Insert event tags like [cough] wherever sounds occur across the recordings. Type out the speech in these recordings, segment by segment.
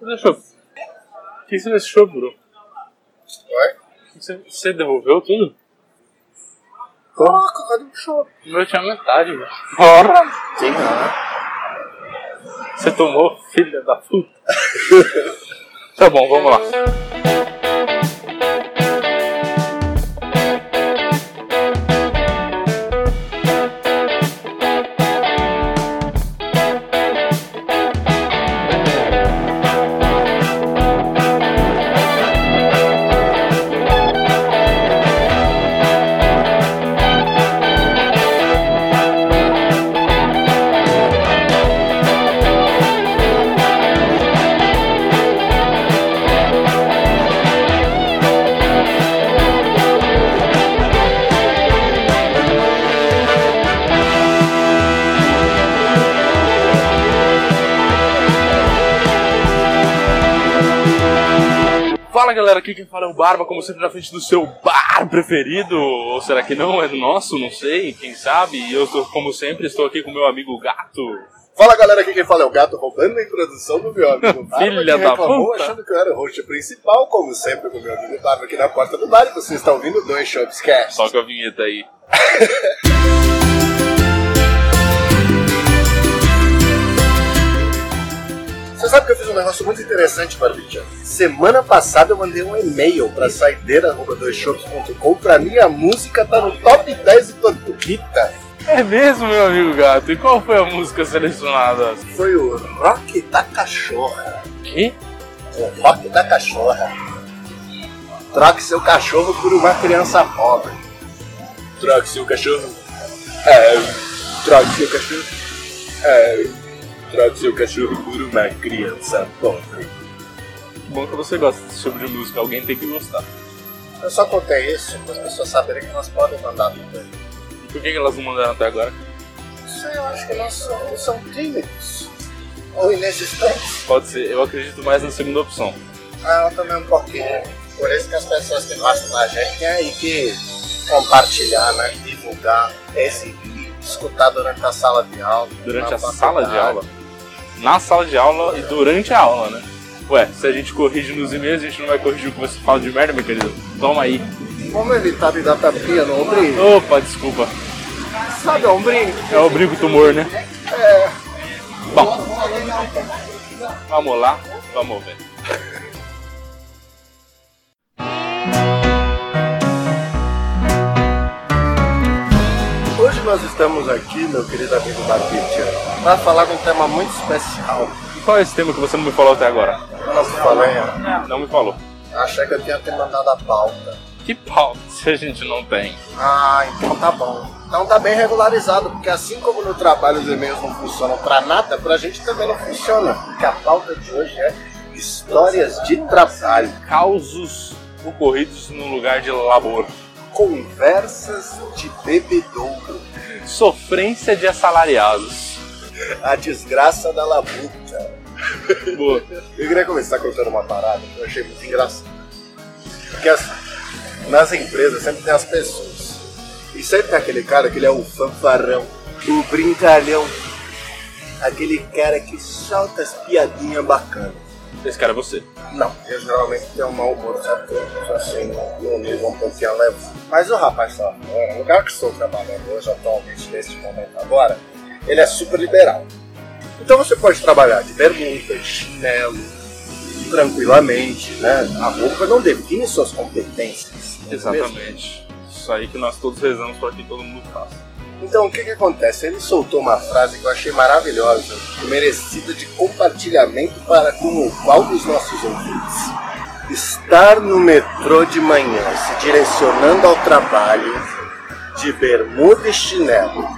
Deixa eu. O que você deixou, Bru? Oi? Você, você devolveu tudo? Caraca, cadê o show? O meu tinha metade, velho. Ora! Sim, né? Você tomou, filha da puta. [laughs] tá bom, vamos lá. Aqui quem fala é o Barba, como sempre na frente do seu bar preferido, ou será que não? É do nosso? Não sei, quem sabe? E eu, estou, como sempre, estou aqui com meu amigo Gato. Fala galera, aqui quem fala é o Gato, roubando a introdução do meu amigo Barba, Filha que da reclamou puta. achando que eu era o host principal, como sempre, com o meu amigo Barba aqui na porta do bar, e você está ouvindo dois Shops Cast. Só com a vinheta aí. [laughs] sabe que eu fiz um negócio muito interessante, Barbichan? Semana passada eu mandei um e-mail pra saideira.doisshops.com pra minha música tá no top 10 do Tortuguita. É mesmo, meu amigo Gato? E qual foi a música selecionada? Foi o Rock da Cachorra. Que? O Rock da Cachorra. Troque seu cachorro por uma criança pobre. Troque seu cachorro. É. Troque seu cachorro. É. Troque seu cachorro por uma criança pobre. Que bom que você gosta desse tipo de música, alguém tem que gostar. Eu só contei isso para as pessoas saberem que nós podem mandar tudo aí. E por que elas não mandaram até agora? Isso eu acho que nós somos, são tímidos. Ou inexistentes. Pode ser, eu acredito mais na segunda opção. Ah, eu também um pouquinho. Por isso que as pessoas que gostam da gente têm aí que compartilhar, né? Divulgar, exibir, escutar durante a sala de aula. Durante a sala de aula? Na sala de aula e durante a aula, né? Ué, se a gente corrige nos e-mails, a gente não vai corrigir o que você fala de merda, meu querido? Toma aí. Como evitar de dar tapinha no ombrinho? Opa, desculpa. Sabe o ombrinho? É o brinco tumor, né? É. Bom, vamos lá, vamos ver. Nós estamos aqui, meu querido amigo Barbicha, para falar de um tema muito especial. E qual é esse tema que você não me falou até agora? Não falei, né? Não me falou. achei que eu tinha te mandado a pauta. Que pau se a gente não tem? Ah, então tá bom. Então tá bem regularizado, porque assim como no trabalho os e-mails não funcionam pra nada, pra gente também não funciona. Porque a pauta de hoje é histórias de trabalho, Causos ocorridos no lugar de labor. conversas de bebedouro, Sofrência de assalariados. a desgraça da labuta. Boa. Eu queria começar contando uma parada que eu achei muito engraçado. Porque assim, nas empresas sempre tem as pessoas. E sempre tem aquele cara que ele é o fanfarrão, o brincalhão, aquele cara que solta as piadinhas bacanas. Esse cara é você. Não, eu geralmente tenho um mau humor, sabe? Assim, num nível um pouquinho elevado. Mas o rapaz tá no lugar que estou trabalhando hoje, atualmente, neste momento agora, ele é super liberal. Então você pode trabalhar de bermuda, de chinelo, tranquilamente, né? A roupa não define suas competências. é mesmo? Exatamente. Isso aí que nós todos rezamos para que todo mundo faça. Então o que que acontece? Ele soltou uma frase que eu achei maravilhosa, merecida de compartilhamento para com o qual dos nossos ouvintes. Estar no metrô de manhã, se direcionando ao trabalho, de bermuda e chinelo,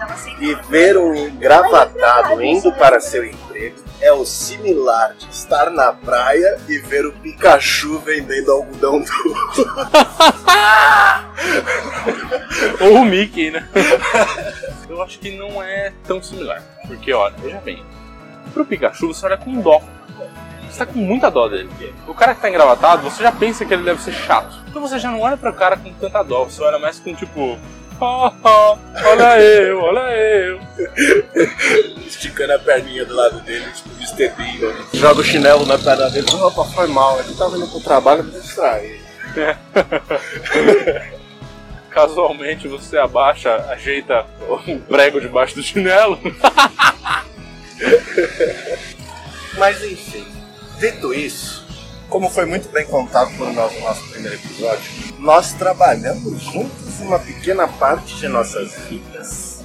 e ver um engravatado indo para seu emprego, é o similar de estar na praia e ver o Pikachu vendendo algodão doce. [laughs] Ou o Mickey, né? [laughs] Eu acho que não é tão similar. Porque, olha, veja bem. Pro Pikachu você olha com dó. Você tá com muita dó dele. O cara que tá engravatado, você já pensa que ele deve ser chato. Então você já não olha pro cara com tanta dó, você olha mais com tipo. Ah, ah, olha eu, olha eu. Esticando a perninha do lado dele, tipo. Bean. né? Joga o chinelo na perna dele. Opa, foi mal. Ele tava indo pro trabalho pra distrair. [laughs] Casualmente você abaixa, ajeita o prego debaixo do chinelo. Mas enfim, dito isso, como foi muito bem contado no nosso primeiro episódio, nós trabalhamos juntos uma pequena parte de nossas vidas.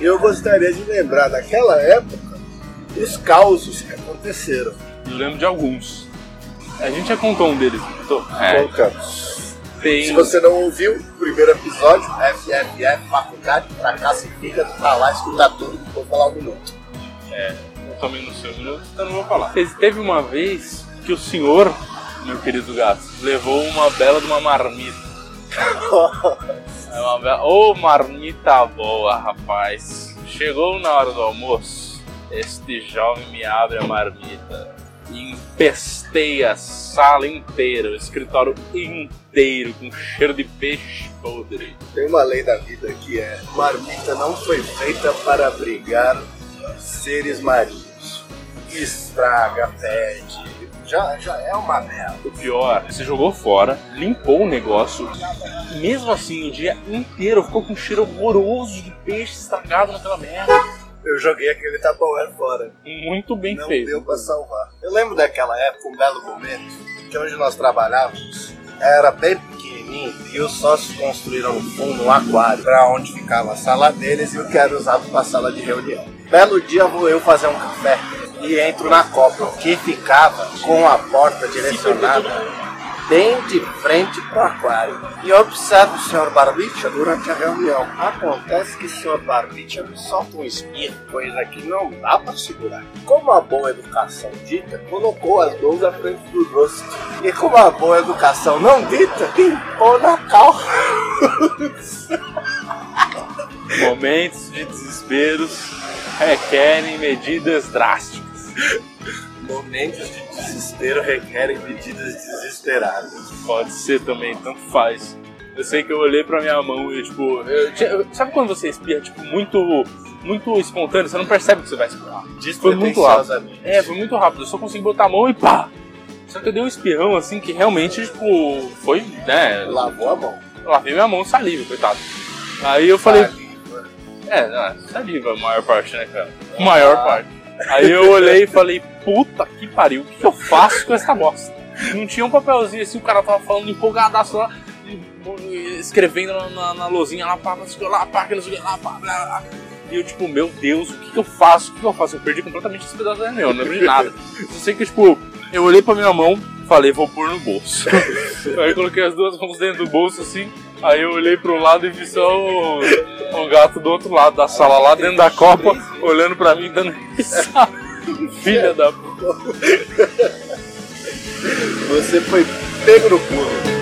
E eu gostaria de lembrar daquela época os causos que aconteceram. Eu lembro de alguns. A gente já contou um deles. Tô- É, tem. Se você não ouviu o primeiro episódio, FFF, Faculdade, Fracasso e Fígado, tá lá escutar tudo, vou falar um minuto. Eu também não sei o minuto, então não vou falar. Teve uma vez que o senhor, meu querido gato, levou uma bela de uma marmita. É uma bela... Ô, marmita boa, rapaz. Chegou na hora do almoço, este jovem me abre a marmita e empestei a sala inteira, o escritório inteiro, com cheiro de peixe podre. Tem uma lei da vida que é: marmita não foi feita para abrigar seres marinhos. Estraga, pede. Já, já é uma merda. O pior, você jogou fora, limpou o negócio, mesmo assim o dia inteiro ficou com um cheiro horroroso de peixe estragado naquela merda. Eu joguei aquele Tupperware fora. Muito bem não feito. deu pra salvar. Eu lembro daquela época, um belo momento, que onde nós trabalhávamos era bem pequenininho e os sócios construíram no fundo um aquário para onde ficava a sala deles e o que era usado para sala de reunião. Belo dia vou eu fazer um café e entro na copa que ficava com a porta direcionada bem de frente para o aquário. E observo o Sr. Barbicha durante a reunião. Acontece que o Sr. Barbicha me solta um espirro, coisa que não dá para segurar. Como a boa educação dita, colocou as mãos à frente do rosto. E como a boa educação não dita, limpou na calça. Momentos de desesperos requerem medidas drásticas. Momentos de desespero requerem medidas desesperadas. Pode ser também, tanto faz. Eu sei que eu olhei pra minha mão e, tipo, eu sabe quando você espirra, tipo, muito, muito espontâneo, você não percebe que você vai espirrar. Foi muito rápido. É, foi muito rápido, eu só consegui botar a mão e pá! Só que eu dei um espirrão assim que realmente, tipo, foi, né? Lavou a mão. Eu lavei minha mão saliva, coitado. Aí eu falei, Saliva. é, não, saliva a maior parte, né, cara? A maior parte. Aí eu olhei e falei, puta que pariu, o que, eu faço com essa bosta? Não tinha um papelzinho assim, o cara tava falando empolgadaço lá, escrevendo na, na, na lá, pá, lá, pá, que não lá, pá, blá, blá. E eu, tipo, meu Deus, o que, que eu faço? O que, que eu faço? Eu perdi completamente esse pedaço da reunião, não lembro de nada. Eu sei que, tipo, eu olhei pra minha mão, falei, vou pôr no bolso. [laughs] aí coloquei as duas mãos dentro do bolso, assim, aí eu olhei pro lado e vi só o, o gato do outro lado da sala, lá dentro da copa, olhando pra mim, dando risada. [laughs] Filha da puta. Você foi pego no pulo.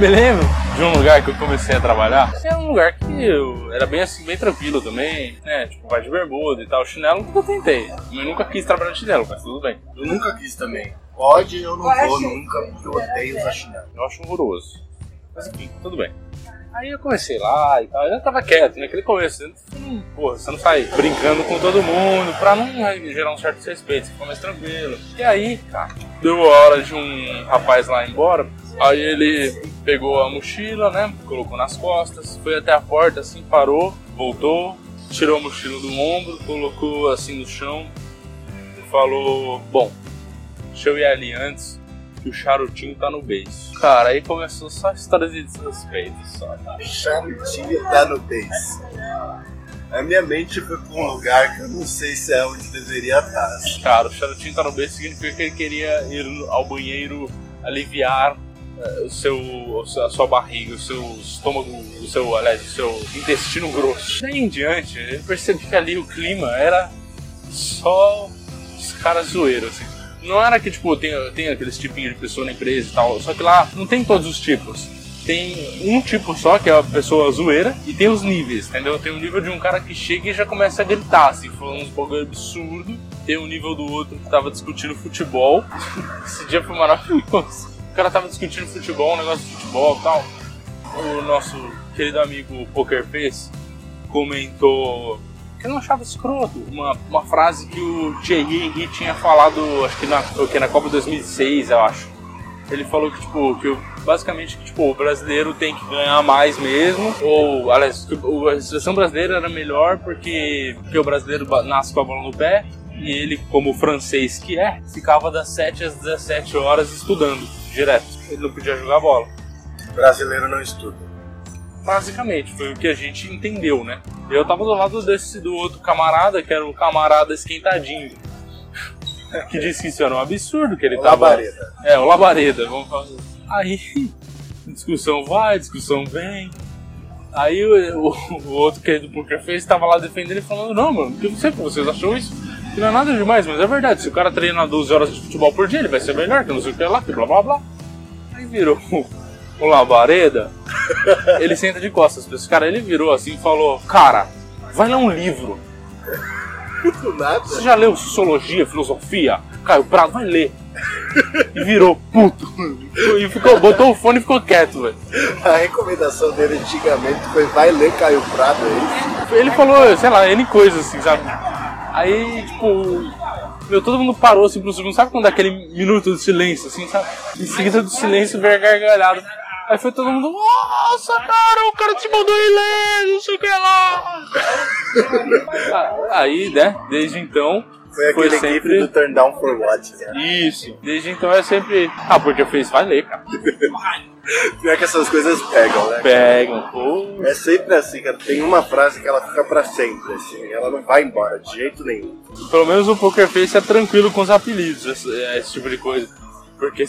Me lembro de um lugar que eu comecei a trabalhar. Era um lugar que eu era bem assim, bem tranquilo também, né? Tipo, vai de bermuda e tal. Chinelo nunca tentei. Eu nunca quis trabalhar de chinelo, mas tudo bem. Eu nunca quis também. Pode, eu não vou nunca, porque eu odeio usar chinelo. Eu acho horroroso. Mas enfim, tudo bem. Aí eu comecei lá e tal, eu já tava quieto, naquele começo. Você não, porra, você não sai brincando com todo mundo pra não gerar um certo respeito, você fica mais tranquilo. E aí, cara, deu a hora de um rapaz lá ir embora. Aí ele pegou a mochila, né? Colocou nas costas, foi até a porta, assim, parou, voltou, tirou a mochila do ombro, colocou assim no chão e falou: Bom, deixa eu ir ali antes que o charutinho tá no beijo. Cara, aí começou só histórias de desrespeito, só. Charutinho da nudez. A minha mente foi pra um lugar que eu não sei se é onde deveria estar. Cara, o charutinho tá no beijo significa que ele queria ir ao banheiro aliviar eh, o seu, a sua barriga, o seu estômago, o seu, aliás, o seu intestino grosso. Daí em diante, eu percebi que ali o clima era só os caras zoeiros, assim. Não era que, tipo, tem, tem aqueles tipinhos de pessoa na empresa e tal, só que lá não tem todos os tipos. Tem um tipo só, que é a pessoa zoeira, e tem os níveis, entendeu? Tem o nível de um cara que chega e já começa a gritar, assim, falando uns bagulho absurdo. Tem o nível do outro que tava discutindo futebol. [laughs] Esse dia foi maravilhoso. O cara tava discutindo futebol, um negócio de futebol e tal. O nosso querido amigo Poker Face comentou eu não achava escroto. Uma, uma frase que o Thierry Henry tinha falado, acho que na, que na Copa 2006, eu acho. Ele falou que, tipo, que basicamente que, tipo, o brasileiro tem que ganhar mais mesmo. Ou, aliás, a seleção brasileira era melhor porque, porque o brasileiro nasce com a bola no pé. E ele, como francês que é, ficava das 7 às 17 horas estudando, direto. Ele não podia jogar bola. Brasileiro não estuda. Basicamente, foi o que a gente entendeu, né? Eu tava do lado desse do outro camarada, que era o camarada esquentadinho. [laughs] que disse que isso era um absurdo, que ele O tava. Labareda. É, o Labareda, vamos falar. Aí, [laughs] discussão vai, discussão vem. Aí o, o, o outro que é do Poker Face tava lá defendendo e falando, não, mano, que você, vocês acham isso? Que não é nada demais, mas é verdade, se o cara treina 12 horas de futebol por dia, ele vai ser melhor, que não sei o que lá, que blá blá blá. Aí virou o Labareda, [laughs] ele senta de costas pra esse cara, ele virou assim e falou, cara, vai ler um livro. [laughs] Do nada. Você já leu Sociologia, Filosofia? Caio Prado, vai ler. E virou puto. E ficou, botou o fone e ficou quieto, velho. A recomendação dele antigamente foi vai ler Caio Prado aí. Ele falou, sei lá, N coisas assim, sabe? Aí, tipo, meu, todo mundo parou assim pro segundo, sabe quando dá aquele minuto de silêncio, assim, sabe? Em seguida do silêncio veio a gargalhada. Aí foi todo mundo, nossa, cara, o cara te mandou ler, não sei o que lá. Ah, Aí, né, desde então, Foi Foi aquele sempre- gif do Turn Down for What, né? isso. Desde então é sempre, ah, porque fez, vai ler, cara. [laughs] Pior que essas coisas pegam, né? Pegam. É sempre assim, cara. Tem uma frase que ela fica pra sempre, assim. Ela não vai embora de jeito nenhum. Pelo menos o Poker Face é tranquilo com os apelidos, esse, esse tipo de coisa. Porque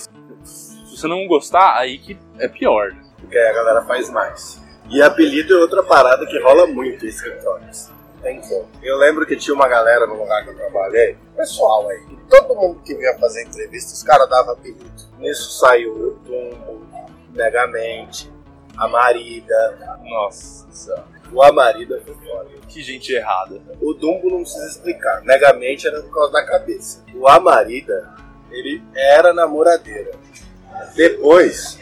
você não gostar, aí que é pior. né? Porque aí a galera faz mais. E apelido é outra parada que rola muito em escritórios. Tem como. Eu lembro que tinha uma galera no lugar que eu trabalhei, pessoal aí, e todo mundo que vinha fazer entrevista, os caras davam apelido. Nisso saiu o Tumbo, Megamente, a Marida. Nossa. O Amarida foi foda. Que gente errada. O Dumbo não precisa explicar. Megamente era por causa da cabeça. O Amarida, ele era namoradeira. Depois,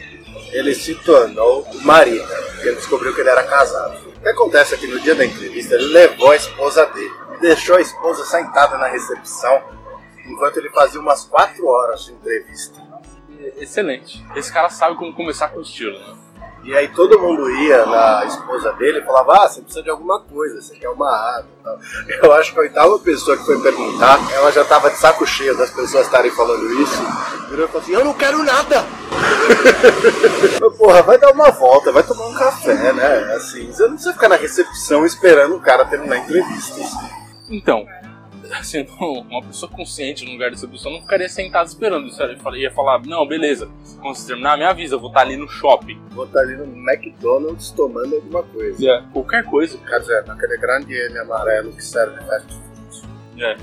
ele se tornou marido. porque Ele descobriu que ele era casado. O que acontece é que no dia da entrevista, ele levou a esposa dele. Deixou a esposa sentada na recepção, enquanto ele fazia umas quatro horas de entrevista. Excelente. Esse cara sabe como começar com estilo, né? E aí todo mundo ia na esposa dele e falava, ah, você precisa de alguma coisa, você quer uma água e tal. Eu acho que a oitava pessoa que foi perguntar, ela já tava de saco cheio das pessoas estarem falando isso. Virou e falou assim, eu não quero nada! [laughs] Porra, vai dar uma volta, vai tomar um café, né? Assim, você não precisa ficar na recepção esperando o cara terminar a entrevista. Então, assim, [laughs] uma pessoa consciente no lugar dessa pessoa não ficaria sentada esperando. Isso Ele ia falar, não, beleza, quando você terminar, me avisa, eu vou estar ali no shopping. Vou estar ali no McDonald's tomando alguma coisa. Qualquer coisa. Quer dizer, naquele grande M amarelo que serve fast food. É.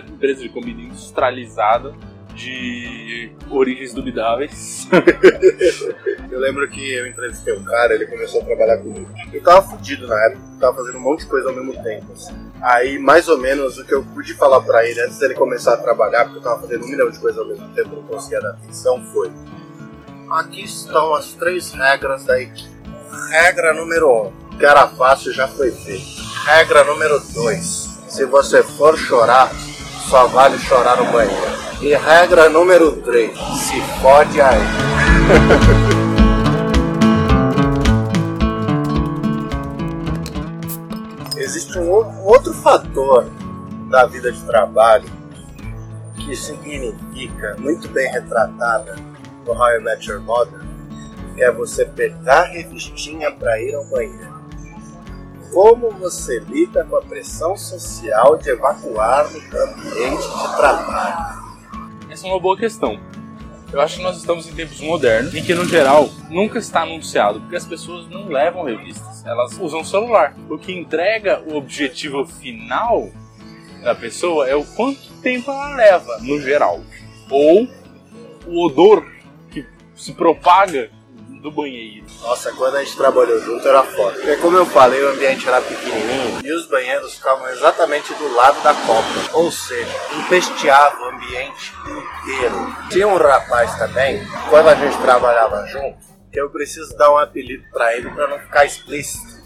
Uma empresa de comida industrializada de origens duvidáveis. [laughs] Eu lembro que eu entrevistei um cara, ele começou a trabalhar comigo. Eu tava fudido na época, tava fazendo um monte de coisa ao mesmo tempo. assim. Aí, mais ou menos, o que eu pude falar pra ele antes dele começar a trabalhar, porque eu tava fazendo um milhão de coisas ao mesmo tempo, não conseguia dar atenção, foi: Aqui estão as três regras da equipe. Regra número um: que era fácil já foi feito. Regra número dois: se você for chorar, só vale chorar no banheiro. E regra número 3, se fode aí. [laughs] um outro fator da vida de trabalho que significa, muito bem retratada no How I Met Your Mother, é você pegar a revistinha para ir ao banheiro. Como você lida com a pressão social de evacuar no ambiente de trabalho? Essa é uma boa questão. Eu acho que nós estamos em tempos modernos em que, no geral, nunca está anunciado, porque as pessoas não levam revistas, elas usam celular. O que entrega o objetivo final da pessoa é o quanto tempo ela leva, no geral. Ou o odor que se propaga do banheiro. Nossa, quando a gente trabalhou junto era foda. Porque como eu falei, o ambiente era pequenininho e os banheiros ficavam exatamente do lado da copa. Ou seja, empesteava o ambiente inteiro. Tinha um rapaz também, quando a gente trabalhava junto, que eu preciso dar um apelido pra ele pra não ficar explícito.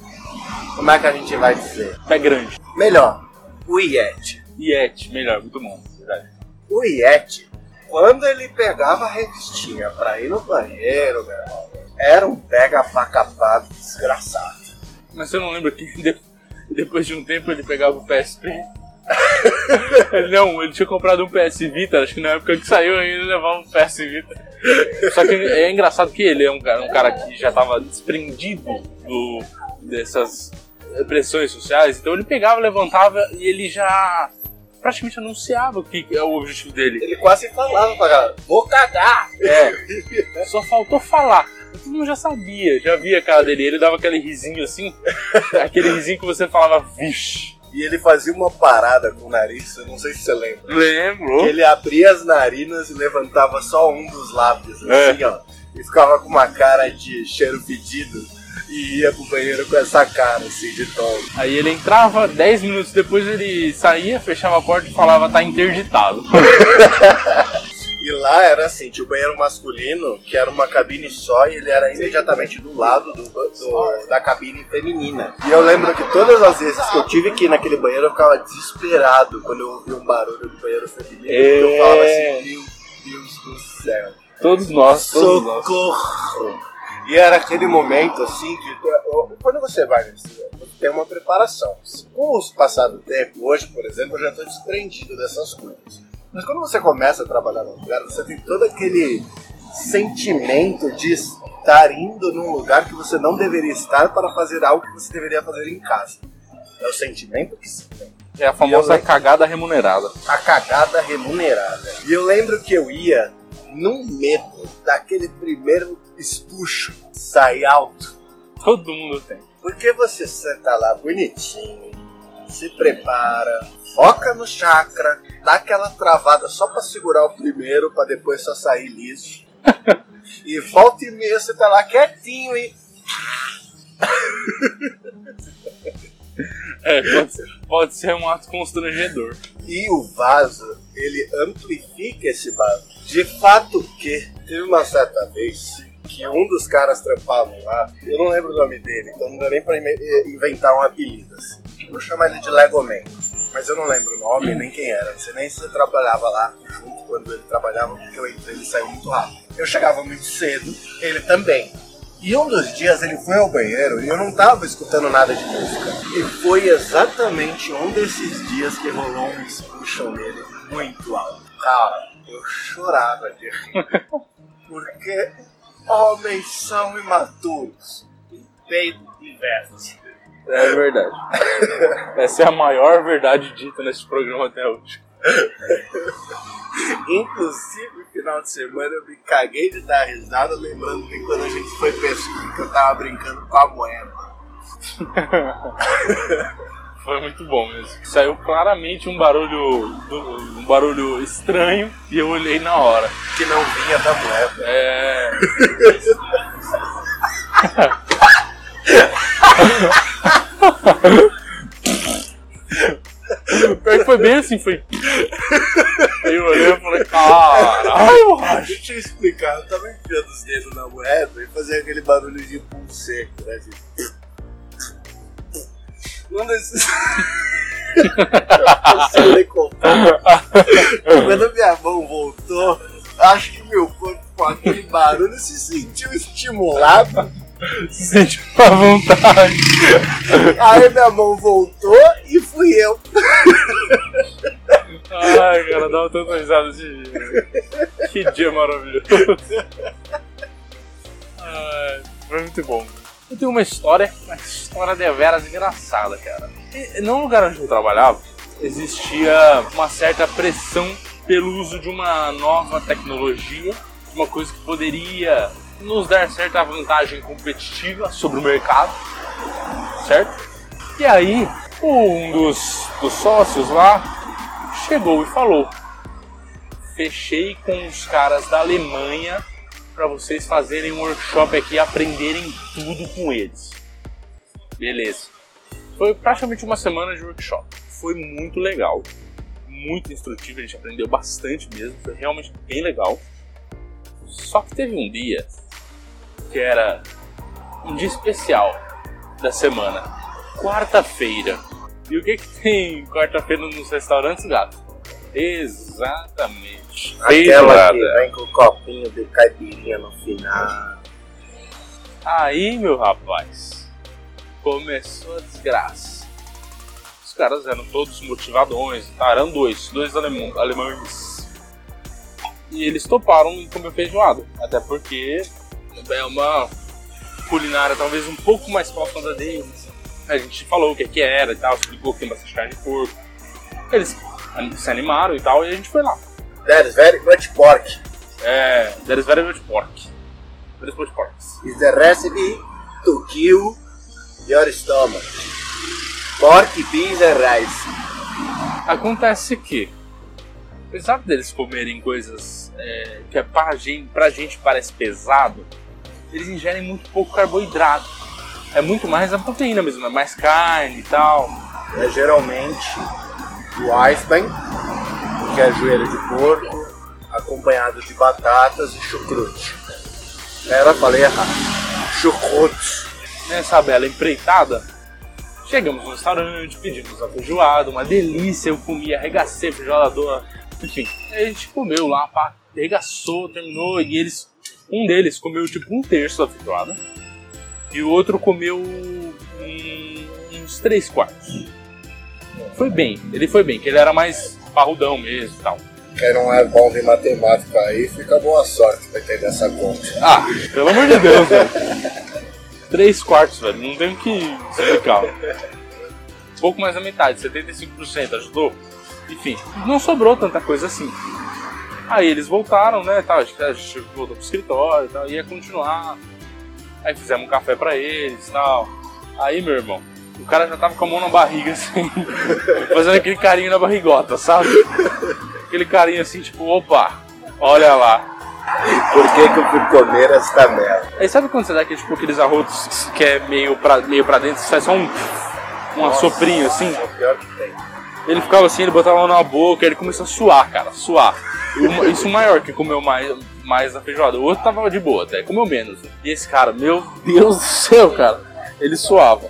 Como é que a gente vai dizer? Pé grande. Melhor, o Yeti. Yeti, melhor, muito bom. Verdade. O Yeti, quando ele pegava a revistinha pra ir no banheiro, meu irmão, era um pega pra capado desgraçado. Mas você não lembra que [laughs] de- depois de um tempo ele pegava o PSP? [laughs] Não, ele tinha comprado um PS Vita, acho que na época que saiu ele levava um PS Vita. Só que é engraçado que ele é um cara, um cara que já estava desprendido do, dessas pressões sociais, então ele pegava, levantava e ele já praticamente anunciava o que é o objetivo dele. Ele quase falava pra galera, vou cagar! É, só faltou falar. Todo mundo já sabia, já via a cara dele. Ele dava aquele risinho assim, [laughs] aquele risinho que você falava, vixe. E ele fazia uma parada com o nariz, eu não sei se você lembra. Lembro. Ele abria as narinas e levantava só um dos lábios, É. assim, ó. E ficava com uma cara de cheiro fedido e ia pro banheiro com essa cara, assim, de tom. Aí ele entrava, 10 minutos depois ele saía, fechava a porta e falava, tá interditado. [laughs] E lá era assim, tinha o banheiro masculino, que era uma cabine só, e ele era imediatamente do lado do, do- da cabine feminina. E eu lembro que todas as vezes que eu tive que ir naquele banheiro, eu ficava desesperado quando eu ouvia um barulho do banheiro feminino. porque Eu falava É. assim, meu Deus do céu. Todos nós, todos nós. Socorro! E era aquele momento assim que quando você vai nesse tem uma preparação. Com o passar do tempo, hoje, por exemplo, eu já estou desprendido dessas coisas. Mas quando você começa a trabalhar num lugar, você tem todo aquele sentimento de estar indo num lugar que você não deveria estar para fazer algo que você deveria fazer em casa. É o sentimento que se tem É a famosa eu- cagada remunerada. a cagada remunerada. E eu lembro que eu ia num medo daquele primeiro espuxo sair alto. Todo mundo tem. Porque você senta lá bonitinho, se prepara, foca no chakra, dá aquela travada só pra segurar o primeiro, pra depois só sair liso. [laughs] e volta e meia você tá lá quietinho e. É, pode ser, pode ser um ato constrangedor. E o vaso, ele amplifica esse vaso. De fato que teve uma certa vez que um dos caras trampavam lá, eu não lembro o nome dele, então não dá nem pra ime- inventar um apelido assim. Vou chamar ele de Legoman. Mas eu não lembro o nome nem quem era. Não sei nem se você trabalhava lá junto quando ele trabalhava, porque eu entrei e ele saiu muito rápido. Eu chegava muito cedo, ele também. E um dos dias ele foi ao banheiro e eu não tava escutando nada de música. E foi exatamente um desses dias que rolou um expulsion nele muito alto. Cara, eu chorava de rir. [laughs] Porque homens são imaturos. E peito diverte. É verdade. [laughs] Essa é a maior verdade dita nesse programa até hoje. Inclusive, no final de semana eu me caguei de dar risada, lembrando que quando a gente foi pescar, que eu tava brincando com a moeda. [laughs] Foi muito bom mesmo. Saiu claramente um barulho, um barulho estranho e eu olhei na hora. Que não vinha da moeda. É. [laughs] Pior que foi bem assim, foi. Aí eu olhei e falei, caralho, macho. Deixa eu explicar, eu tava enfiando os dedos na moeda e fazia aquele barulho de pulso seco, né? De... Um desses. Eu sei nem contar. Quando a minha mão voltou, acho que meu corpo com aquele barulho se sentiu estimulado. Se [laughs] sente à vontade. Aí minha mão voltou e fui eu. Ai, cara, dava tanta risada de dia. Que dia maravilhoso. Ai, foi muito bom. Eu tenho uma história, uma história deveras engraçada, cara. E, no lugar onde eu trabalhava, existia uma certa pressão pelo uso de uma nova tecnologia uma coisa que poderia nos dar certa vantagem competitiva sobre o mercado, certo? E aí, um dos, dos sócios lá chegou e falou: Fechei com os caras da Alemanha para vocês fazerem um workshop aqui aprenderem tudo com eles. Beleza. Foi praticamente uma semana de workshop. Foi muito legal, muito instrutivo, a gente aprendeu bastante mesmo, foi realmente bem legal. Só que teve um dia que era um dia especial da semana quarta-feira. E o que, que tem quarta-feira nos restaurantes, gato? Exatamente. Aquela que vem com o copinho de caipirinha no final. Aí, meu rapaz, começou a desgraça. Os caras eram todos motivadões, tá? eram dois, dois alemão, alemães. E eles toparam em comer feijoada, até porque é uma culinária talvez um pouco mais próxima da deles a gente falou o que, que era e tal, explicou que tem bastante carne de porco. Eles se animaram e tal, e a gente foi lá. That is very much pork. É, that is very much pork. Very much pork. Is the recipe to kill your stomach. Pork, beans and rice. Acontece que, apesar deles comerem coisas é, que é pra gente, pra gente parece pesado, eles ingerem muito pouco carboidrato é muito mais a proteína mesmo, é mais carne e tal. É geralmente o Eisbein, que é joelho de porco, acompanhado de batatas e chucrute. Era, falei errado. Chucrute. Nessa bela empreitada, chegamos no restaurante, pedimos a feijoada, uma delícia, eu comi, arregacei a feijoada, enfim. A gente comeu lá, pá, arregaçou, terminou, e eles, um deles comeu tipo um terço da feijoada e o outro comeu uns três quartos. Foi bem, ele foi bem, que ele era mais parrudão mesmo e tal. Quem não é bom de matemática aí, fica boa sorte pra entender essa conta. Ah, pelo amor de Deus, velho. Três quartos, velho, não tem o que explicar. Pouco mais da metade, 75%, ajudou? Enfim, não sobrou tanta coisa assim. Aí eles voltaram, né, tal, a gente voltou pro escritório e tal, ia continuar Aí fizemos um café pra eles e tal. Aí, meu irmão, o cara já tava com a mão na barriga, assim, [laughs] fazendo aquele carinho na barrigota, sabe? Aquele carinho assim, tipo, opa, olha lá. Por que, que eu fui comer esta merda? Aí sabe quando você dá aquele, tipo, aqueles arrotos que é meio pra, meio pra dentro, você faz só um, um assoprinho assim? É o pior que tem. Ele ficava assim, ele botava a mão na boca, ele começou a suar, cara, suar. Isso maior que comeu mais, mais a feijoada. O outro tava de boa até, comeu menos. E esse cara, meu Deus do céu, cara, ele suava.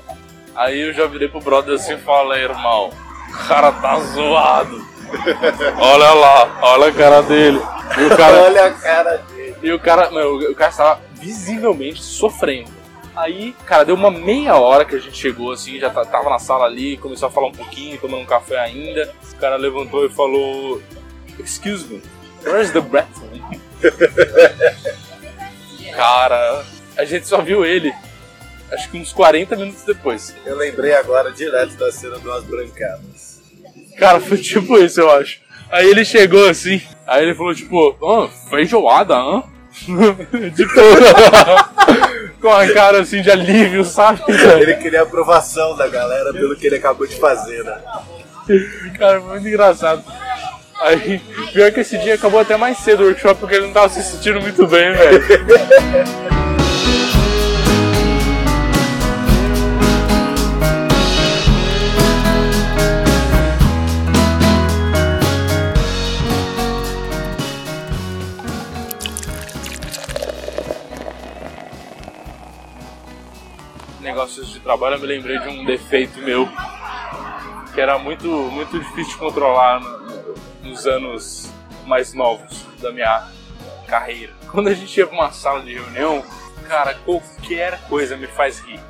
Aí eu já virei pro brother assim e falei, irmão, o cara tá zoado. Olha lá, olha a cara dele. E o cara, olha a cara dele. E o cara, meu, o cara estava visivelmente sofrendo. Aí, cara, deu uma meia hora que a gente chegou assim, já tava na sala ali, começou a falar um pouquinho, tomando um café ainda. O cara levantou e falou: Excuse me, where's the breakfast? [laughs] Cara, a gente só viu ele. Acho que uns 40 minutos depois. Eu lembrei agora direto da cena do As Brancadas. Cara, foi tipo isso, eu acho. Aí ele chegou assim, aí ele falou tipo, ah, feijoada, hã? Tipo, com a cara assim de alívio, sabe? Ele queria a aprovação da galera pelo que ele acabou de fazer, né? Cara, foi muito engraçado. Aí, pior que esse dia acabou até mais cedo o workshop porque ele não tava se sentindo muito bem, velho. Trabalho, eu me lembrei de um defeito meu que era muito, muito difícil de controlar nos anos mais novos da minha carreira. Quando a gente ia pra uma sala de reunião, cara, qualquer coisa me faz rir.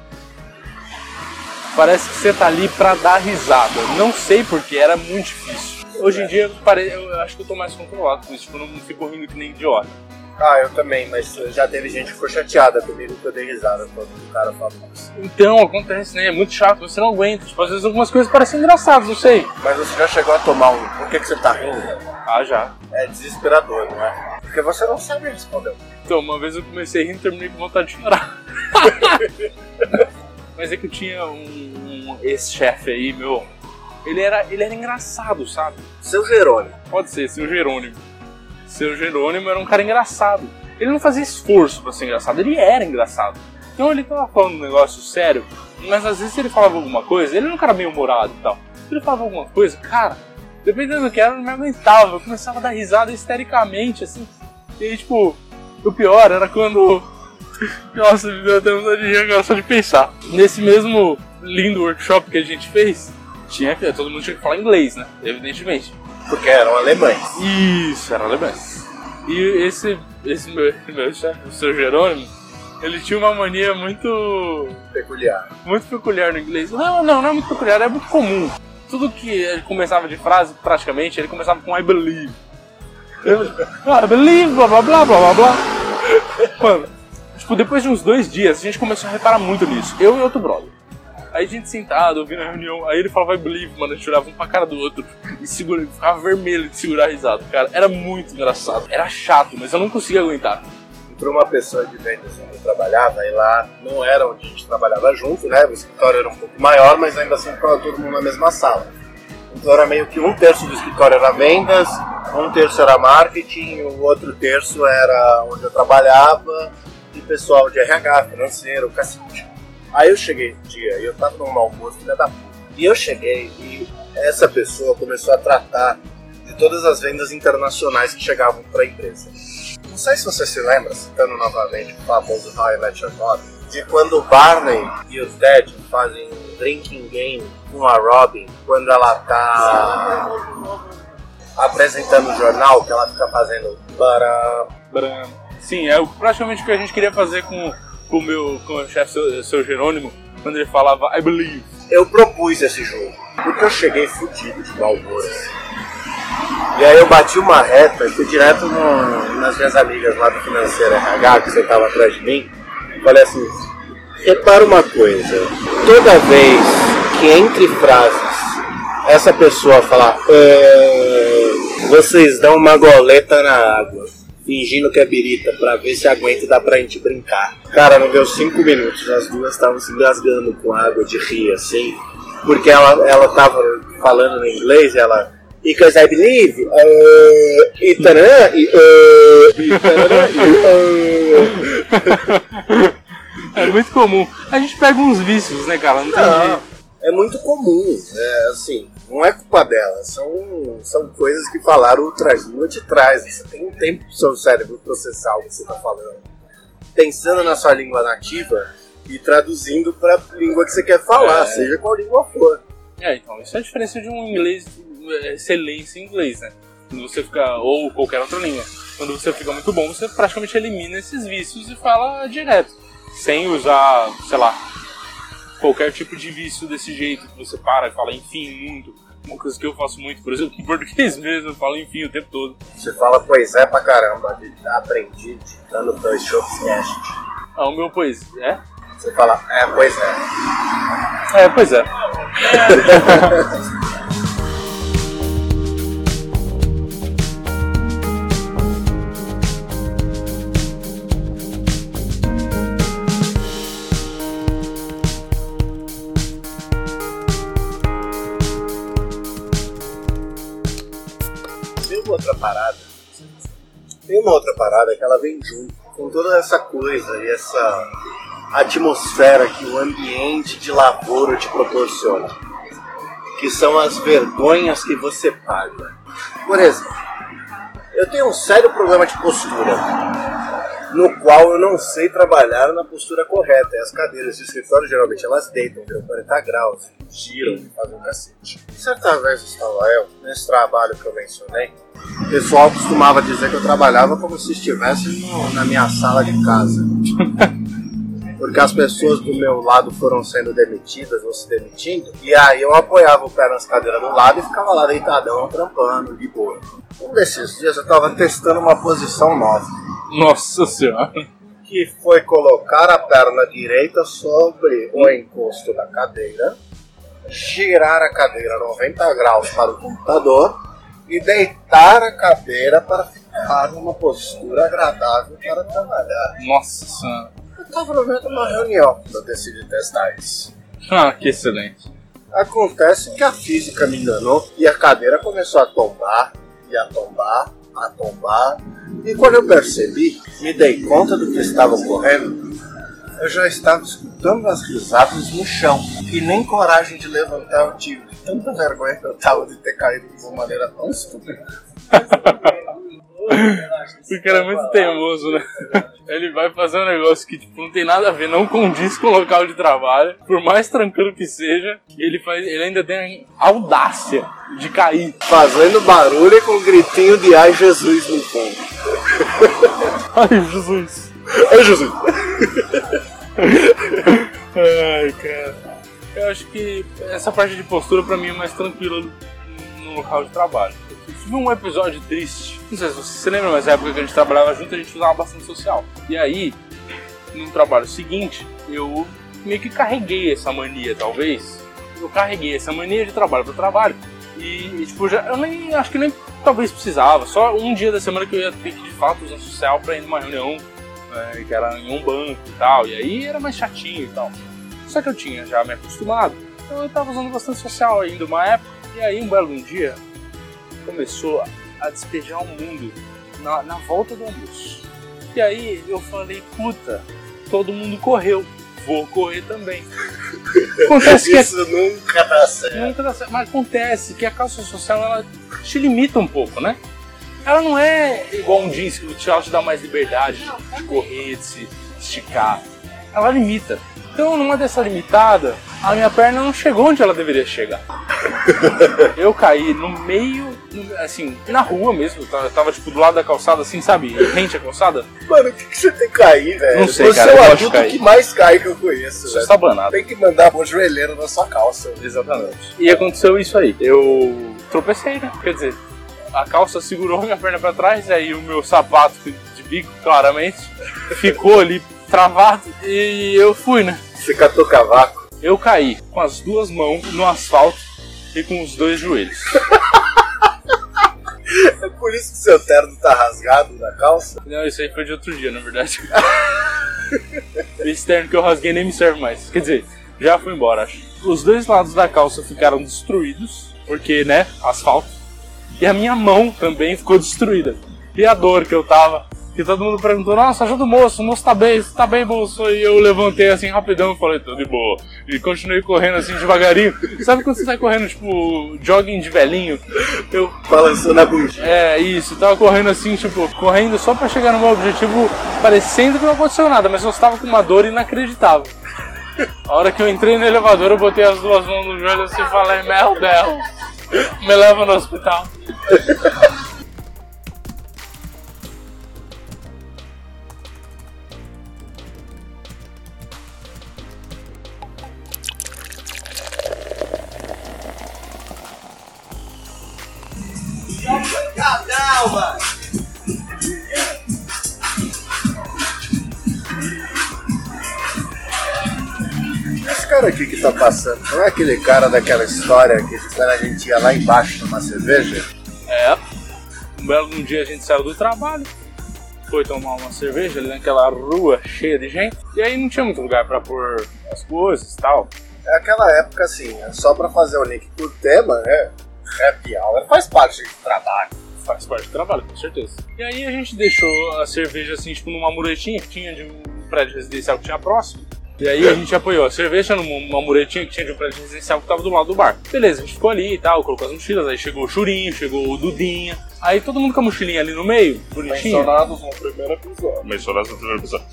Parece que você tá ali pra dar risada. Não sei porque, era muito difícil. Hoje em dia, eu acho que eu tô mais controlado com isso, tipo, eu não fico rindo que nem idiota. Ah, eu também, mas já teve gente que ficou chateada comigo que eu dei risada quando o cara falou isso. Então, acontece, né? É muito chato, você não aguenta. Tipo, às vezes algumas coisas parecem engraçadas, não sei. Mas você já chegou a tomar um. Por que, que você tá rindo? Ah, já. É desesperador, não é? Porque você não sabe responder. Então, uma vez eu comecei rindo e terminei com vontade de chorar. [laughs] Mas é que eu tinha um, um ex-chefe aí, meu. Ele era, ele era engraçado, sabe? Seu Jerônimo. Pode ser, seu Jerônimo. Seu Jerônimo era um cara engraçado. Ele não fazia esforço pra ser engraçado, ele era engraçado. Então ele tava falando um negócio sério, mas às vezes ele falava alguma coisa, ele era um cara meio humorado e tal. Ele falava alguma coisa, cara, dependendo do que era, eu não me aguentava. Eu começava a dar risada histericamente, assim. E tipo, o pior era quando. [laughs] Nossa, me deu até vontade de rir só de pensar. Nesse mesmo lindo workshop que a gente fez, tinha. Todo mundo tinha que falar inglês, né? Evidentemente. Porque eram alemães. Isso, era alemães. E esse, esse meu, meu chefe, o seu Jerônimo, ele tinha uma mania muito. Peculiar. muito peculiar no inglês. Não, não, não é muito peculiar, é muito comum. Tudo que ele começava de frase, praticamente, ele começava com I believe. Eu, ah, I believe, blá blá blá blá blá blá. Mano, tipo, depois de uns dois dias, a gente começou a reparar muito nisso. Eu e outro brother. Aí a gente sentado, ouvindo a reunião, aí ele falava I believe, mano, a gente olhava um pra cara do outro e segura, ficava vermelho de segurar a risada, cara. Era muito engraçado. Era chato, mas eu não conseguia aguentar. Para uma pessoa de vendas onde eu trabalhava, e lá não era onde a gente trabalhava junto, né? O escritório era um pouco maior, mas ainda assim ficava todo mundo na mesma sala. Então era meio que um terço do escritório era vendas, um terço era marketing, o outro terço era onde eu trabalhava e pessoal de RH, financeiro, cacete. Aí eu cheguei um dia e eu tava num almoço, filha da puta. E eu cheguei e essa pessoa começou a tratar de todas as vendas internacionais que chegavam para a empresa. Não sei se você se lembra, citando novamente o famoso How I Met Your Mother, de quando o Barney e o Ted fazem um drinking game com a Robin, quando ela tá apresentando o jornal, que ela fica fazendo para Bram. Sim, é praticamente o que a gente queria fazer com, com o meu, com o chefe, seu, seu Jerônimo, quando ele falava I believe. eu propus esse jogo. Porque eu cheguei fudido de mau assim. E aí eu bati uma reta fui direto no- nas minhas amigas lá do Financeiro RH, que sentavam atrás de mim. Falei assim, repara uma coisa. Toda vez que entre frases essa pessoa falar "É, vocês dão uma goleta na água. Fingindo que é birita, pra ver se aguenta e dá pra gente brincar. Cara, não deu cinco minutos, as duas estavam se engasgando com água de rir, assim. Porque ela, ela tava falando no inglês e ela. Because I believe, uh, e tarará, e, uh, e tarará, e, uh. [laughs] É muito comum. A gente pega uns vícios, né, cara? Não tem Não, jeito. É muito comum. É, assim, não é culpa dela. São, são coisas que falaram traz, não te traz. Você tem um tempo pro seu cérebro processar o que você tá falando. Pensando na sua língua nativa e traduzindo pra língua que você quer falar, É. seja qual língua for. É, então, isso é a diferença de um inglês, é, excelência em inglês, né? Quando você fica, ou qualquer outra língua. Quando você fica muito bom, você praticamente elimina esses vícios e fala direto. Sem usar, sei lá, qualquer tipo de vício desse jeito, que você para e fala enfim muito. Uma coisa que eu faço muito, por exemplo, [laughs] em português mesmo, eu falo enfim o tempo todo. Você fala pois é pra caramba. Aprendi dando dois shows cast. Ah, o meu pois é? Você fala, é, pois é. É, pois é. [laughs] Tem uma outra parada que ela vem junto com toda essa coisa e essa atmosfera que o ambiente de lavoura te proporciona. Que são as vergonhas que você paga. Por exemplo, eu tenho um sério problema de postura, no qual eu não sei trabalhar na postura correta. E as cadeiras de escritório geralmente elas deitam, viram 40 graus, giram e fazem um cacete. Certa vez estava eu, nesse trabalho que eu mencionei, o pessoal costumava dizer que eu trabalhava como se estivesse no- na minha sala de casa. [laughs] Porque as pessoas do meu lado foram sendo demitidas ou se demitindo, e aí eu apoiava o pé nas cadeiras do lado e ficava lá deitadão, trampando, de boa. Um desses dias eu estava testando uma posição nova, Nossa senhora. que foi colocar a perna direita sobre o encosto da cadeira, girar a cadeira 90 graus para o computador e deitar a cadeira para ficar numa postura agradável para trabalhar. Nossa senhora. Eu estava vendo uma reunião quando eu decidi testar isso. Ah, que excelente. Acontece que a física me enganou e a cadeira começou a tombar, a tombar, a tombar. E quando eu percebi, me dei conta do que estava ocorrendo, eu já estava escutando as risadas no chão. E nem coragem de levantar eu tive. Tanta vergonha que eu tava de ter caído de uma maneira tão estúpida. [laughs] Cara é muito teimoso, né? [laughs] Ele vai fazer um negócio que tipo, não tem nada a ver, não condiz com o local de trabalho, por mais tranquilo que seja, ele, faz, ele ainda tem a audácia de cair. Fazendo barulho com um gritinho de ai Jesus no fundo. [laughs] Ai, Jesus. Ai Jesus! Ai, cara. Eu acho que essa parte de postura pra mim é mais tranquila no local de trabalho. Tive um episódio triste. Não sei se você se lembra, mas na época que a gente trabalhava junto, a gente usava bastante social. E aí, no trabalho seguinte, eu meio que carreguei essa mania, talvez. Eu carreguei essa mania de trabalho para trabalho. E, e, tipo, já, eu nem acho que nem talvez precisava. Só um dia da semana que eu ia ter que de fato usar social para ir numa reunião é, que era em um banco e tal. E aí era mais chatinho e tal. Só que eu tinha já me acostumado. Então eu tava usando bastante social ainda uma época. E aí um belo dia começou a despejar o mundo na, na volta do almoço. E aí eu falei, puta, todo mundo correu. Vou correr também. [laughs] Acontece que Isso nunca dá certo. Nunca dá certo. Mas acontece que a calça social ela te limita um pouco, né? Ela não é igual um jeans que ela te dá mais liberdade de correr, de se esticar. Ela limita. Então, numa dessa limitada, a minha perna não chegou onde ela deveria chegar. [laughs] Eu caí no meio, assim, na rua mesmo. Eu tava, eu tava, tipo do lado da calçada, assim, sabe? Rente a calçada. Mano, o que, que você tem que cair, velho? Não sei, Você cara, é eu o adulto que mais cai que eu conheço, velho. estabanado. Tem que mandar o joelheiro na sua calça. Exatamente. E aconteceu isso aí. Eu tropecei, né? Quer dizer, a calça segurou [laughs] minha perna pra trás, aí o meu sapato de bico, claramente, [laughs] ficou ali travado e eu fui, né? Você catou cavaco. Eu caí com as duas mãos no asfalto e com os dois joelhos. [laughs] É por isso que seu terno tá rasgado na calça? Não, isso aí foi de outro dia, na verdade. [laughs] Esse terno que eu rasguei nem me serve mais. Quer dizer, já foi embora, acho. Os dois lados da calça ficaram destruídos, porque, né, asfalto. E a minha mão também ficou destruída. E a dor que eu tava. Que todo mundo perguntou, nossa, ajuda o moço, o moço tá bem, você tá bem, moço? E eu levantei assim rapidão e falei, tô de boa. E continuei correndo assim devagarinho. Sabe quando você tá correndo, tipo, jogging de velhinho? Eu Balançando a bundinha. é, isso, eu tava correndo assim, tipo, correndo só pra chegar no meu objetivo, parecendo que não aconteceu nada, mas eu estava com uma dor inacreditável. A hora que eu entrei no elevador, eu botei as duas mãos no joelho assim e falei, meu Deus, me leva no hospital. Esse cara aqui que tá passando, não é aquele cara daquela história que quando a gente ia lá embaixo tomar cerveja? É, um belo um dia a gente saiu do trabalho, foi tomar uma cerveja ali naquela rua cheia de gente, e aí não tinha muito lugar pra pôr as coisas e tal. É aquela época assim, é só pra fazer o link pro tema, né? Happy hour faz parte do trabalho. Faz parte do trabalho, com certeza. E aí a gente deixou a cerveja assim, tipo, numa muretinha que tinha de um prédio residencial que tinha próximo. E aí a gente apoiou a cerveja numa muretinha que tinha de um prédio residencial que tava do lado do bar. Beleza, a gente ficou ali e tal, colocou as mochilas, aí chegou o Churinho, chegou o Dudinha. Aí todo mundo com a mochilinha ali no meio, bonitinho. Mencionados no primeiro episódio. Mencionados no primeiro episódio.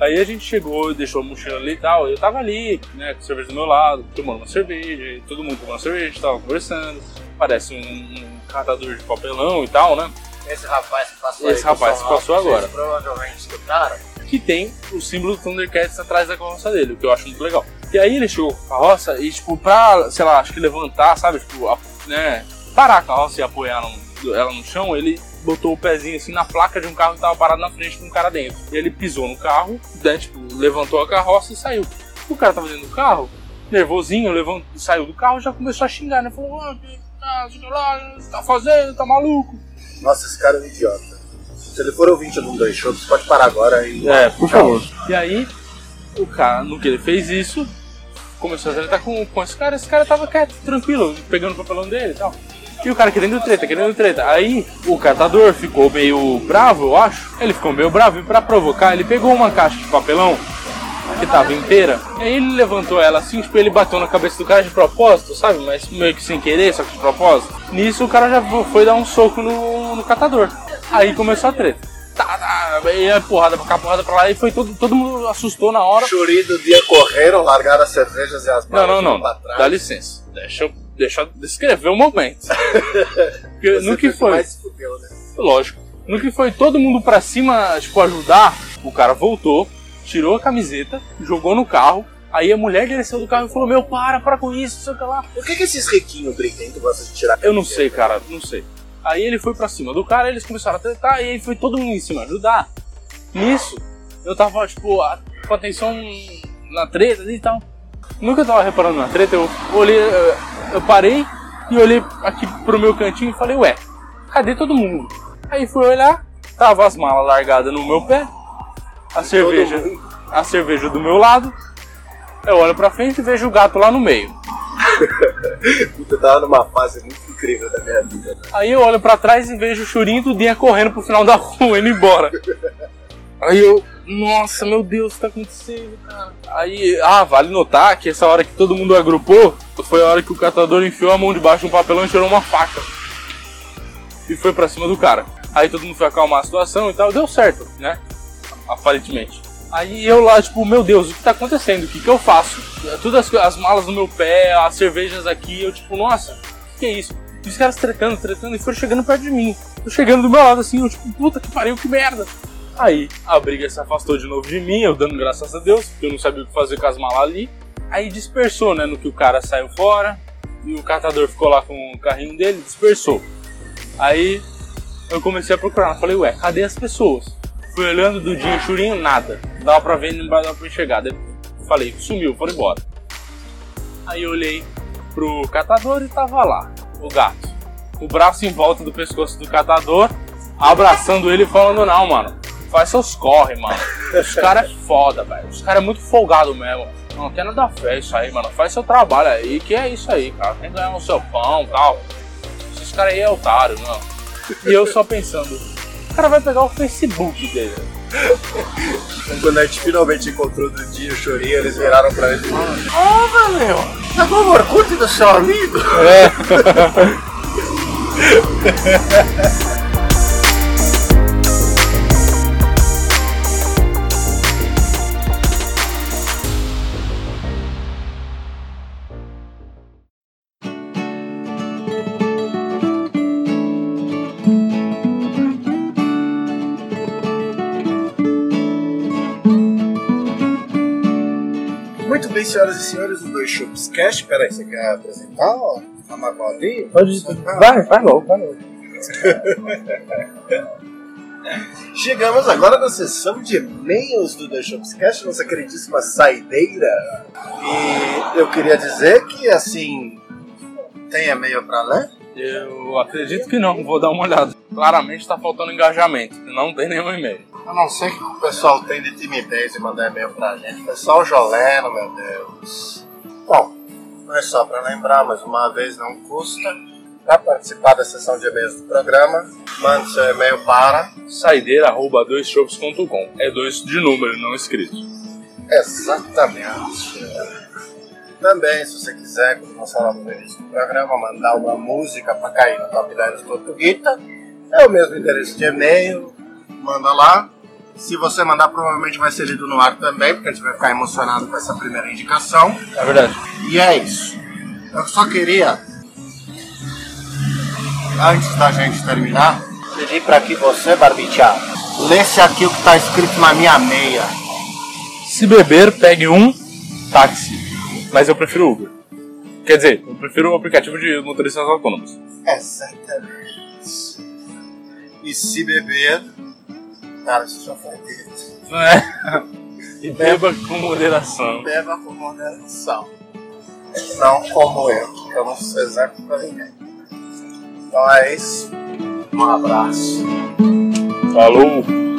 Aí a gente chegou e deixou a mochila ali e tal. Eu tava ali, né, com a cerveja do meu lado, tomando uma cerveja, todo mundo tomando uma cerveja, a gente tava conversando. Parece um, um catador de papelão e tal, né? Esse rapaz que passou Esse aí, rapaz que passou agora. Provavelmente escutaram. que tem o símbolo do Thundercats atrás da carroça dele, o que eu acho muito legal. E aí ele chegou com a carroça e, tipo, pra, sei lá, acho que levantar, sabe, tipo, né, parar a carroça e apoiar no- ela no chão, ele botou o pezinho assim na placa de um carro que tava parado na frente com um cara dentro. E ele pisou no carro, né, tipo, levantou a carroça e saiu. O cara tava dentro do carro, nervosinho, levantou, saiu do carro e já começou a xingar, né, falou, "Ah, Ah, sei lá, você tá fazendo, tá maluco. Nossa, esse cara é um idiota. Se ele for ouvinte de um dois shows, você pode parar agora e. É, por favor. E aí, o cara, no que ele fez isso, começou a tratar com, com esse cara, esse cara tava quieto, tranquilo, pegando o papelão dele e tal. E o cara querendo treta, querendo treta. Aí o catador ficou meio bravo, eu acho. Ele ficou meio bravo e pra provocar, ele pegou uma caixa de papelão que tava inteira. E aí ele levantou ela assim, tipo, ele bateu na cabeça do cara de propósito, sabe? Mas meio que sem querer, só que de propósito. Nisso o cara já foi dar um soco no, no catador. Aí começou a treta. Tá, tá, e a porrada pra cá, porrada pra lá, e foi todo, todo mundo assustou na hora. Churi do dia correram, largaram as cervejas e as Não, não, não. Dá licença. Deixa eu, deixa eu descrever o momento. [laughs] No que foi mais fudeu, né? Lógico. No que foi todo mundo pra cima, tipo, ajudar, o cara voltou, tirou a camiseta, jogou no carro. Aí a mulher desceu do carro e falou: Meu, para, para com isso, sei o que lá. Por que, que esses riquinhos briguentos gostam de tirar Eu não sei, cara, não sei. Aí ele foi pra cima do cara, eles começaram a tretar e aí foi todo mundo em cima ajudar. Nisso, eu tava, tipo, com atenção na treta e tal. Nunca eu tava reparando na treta, eu olhei, eu parei e olhei aqui pro meu cantinho e falei, ué, cadê todo mundo? Aí fui olhar, tava as malas largadas no meu pé, a cerveja, a cerveja do meu lado. Eu olho pra frente e vejo o gato lá no meio. [laughs] Puta, eu tava numa fase muito incrível da minha vida. né? Aí eu olho pra trás e vejo o Churinho o Dudinha correndo pro final da rua, indo embora. Aí eu, nossa, meu Deus, o que tá acontecendo, cara? Aí, ah, vale notar que essa hora que todo mundo agrupou, foi a hora que o catador enfiou a mão debaixo de um papelão e tirou uma faca. E foi pra cima do cara. Aí todo mundo foi acalmar a situação e tal, deu certo, né? Aparentemente. Aí eu lá, tipo, meu Deus, o que tá acontecendo? O que que eu faço? Todas as, as malas no meu pé, as cervejas aqui, eu tipo, nossa, o que é isso? E os caras tretando, tretando, e foram chegando perto de mim. Eu chegando do meu lado assim, eu tipo, puta que pariu, que merda. Aí a briga se afastou de novo de mim, eu dando graças a Deus, porque eu não sabia o que fazer com as malas ali. Aí dispersou, né, no que o cara saiu fora, e o catador ficou lá com o carrinho dele, dispersou. Aí eu comecei a procurar, falei, ué, cadê as pessoas? Fui olhando do dia churinho, nada. Não dava pra ver, não dava pra enxergar. Daí Falei, sumiu, foram embora. Aí eu olhei pro catador e tava lá, o gato. O braço em volta do pescoço do catador, abraçando ele e falando, não, mano, faz seus corre, mano. Os caras é foda, velho. Os caras é muito folgado mesmo. Não tem nada a ver isso aí, mano. Faz seu trabalho aí, que é isso aí, cara. Tem que ganhar o seu pão e tal. Esses caras aí é otário, não. E eu só pensando, o cara vai pegar o Facebook dele. [laughs] Quando a gente finalmente encontrou do dia o Chorinho, eles viraram pra ele e falaram: Ah, valeu! Tá bom, Orkut do seu amigo? Muito [laughs] senhoras e senhores do Dois Chups Cast. Peraí, você quer apresentar? ó? A Magoadinho? Vai, vai logo, vai logo. [laughs] Chegamos agora na sessão de e-mails do The Shopscast, nossa queridíssima saideira. E eu queria dizer que, assim, tem e-mail pra ler? Eu acredito que não, vou dar uma olhada. Claramente tá faltando engajamento, não tem nenhum e-mail. Eu não sei o que o pessoal tem de timidez e mandar e-mail pra gente. Pessoal joleno, meu Deus. Bom, não é só pra lembrar, mas uma vez não custa. Para participar da sessão de e-mails do programa, mande seu e-mail para Saideira.doisshops.com É dois de número, não escrito. Exatamente. Também, se você quiser, como nós falamos no início do programa, mandar uma música para cair no Top 10 do Tortuguita, é o mesmo endereço de e-mail, manda lá. Se você mandar, provavelmente vai ser lido no ar também, porque a gente vai ficar emocionado com essa primeira indicação. É verdade. E é isso. Eu só queria, antes da gente terminar, pedir para que você, Barbichá, lesse aqui o que está escrito na minha meia. Se beber, pegue um táxi. Mas eu prefiro Uber. Quer dizer, eu prefiro o aplicativo de motoristas autônomos. Exatamente. E se beber. Cara, isso já foi dito. É. E beba com moderação. Beba com moderação. Não como eu, que eu não sou exemplo pra ninguém. Nós. Um abraço. Falou!